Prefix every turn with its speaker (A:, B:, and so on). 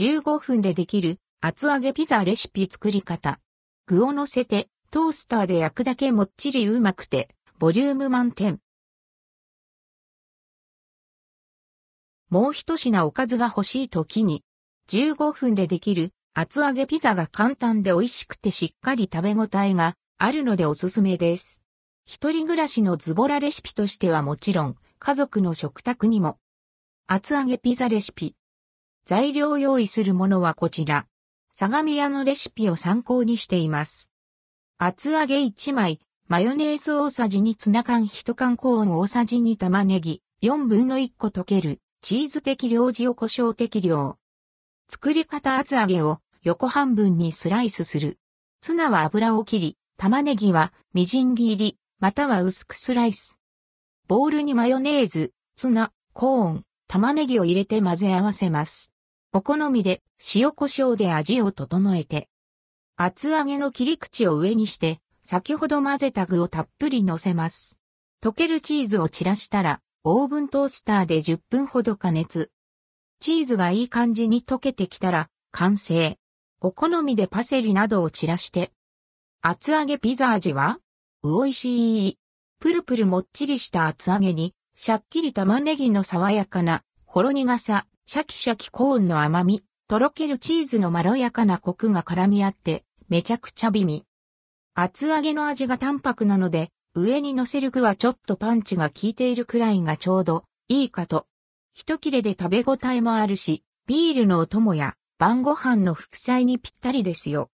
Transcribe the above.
A: 15分でできる厚揚げピザレシピ作り方。具を乗せてトースターで焼くだけもっちりうまくてボリューム満点。もう一品おかずが欲しい時に15分でできる厚揚げピザが簡単で美味しくてしっかり食べ応えがあるのでおすすめです。一人暮らしのズボラレシピとしてはもちろん家族の食卓にも厚揚げピザレシピ。材料用意するものはこちら。相模屋のレシピを参考にしています。厚揚げ1枚、マヨネーズ大さじ2ツナ缶1缶コーン大さじ2玉ねぎ、4分の1個溶ける、チーズ適量塩胡椒適量。作り方厚揚げを横半分にスライスする。ツナは油を切り、玉ねぎはみじん切り、または薄くスライス。ボウルにマヨネーズ、ツナ、コーン、玉ねぎを入れて混ぜ合わせます。お好みで塩胡椒で味を整えて、厚揚げの切り口を上にして、先ほど混ぜた具をたっぷり乗せます。溶けるチーズを散らしたら、オーブントースターで10分ほど加熱。チーズがいい感じに溶けてきたら、完成。お好みでパセリなどを散らして。厚揚げピザ味は美味しい。プルプルもっちりした厚揚げに、しゃっきり玉ねぎの爽やかな、ほろ苦さ、シャキシャキコーンの甘み、とろけるチーズのまろやかなコクが絡み合って、めちゃくちゃ美味。厚揚げの味が淡白なので、上に乗せる具はちょっとパンチが効いているくらいがちょうどいいかと。一切れで食べ応えもあるし、ビールのお供や晩ご飯の副菜にぴったりですよ。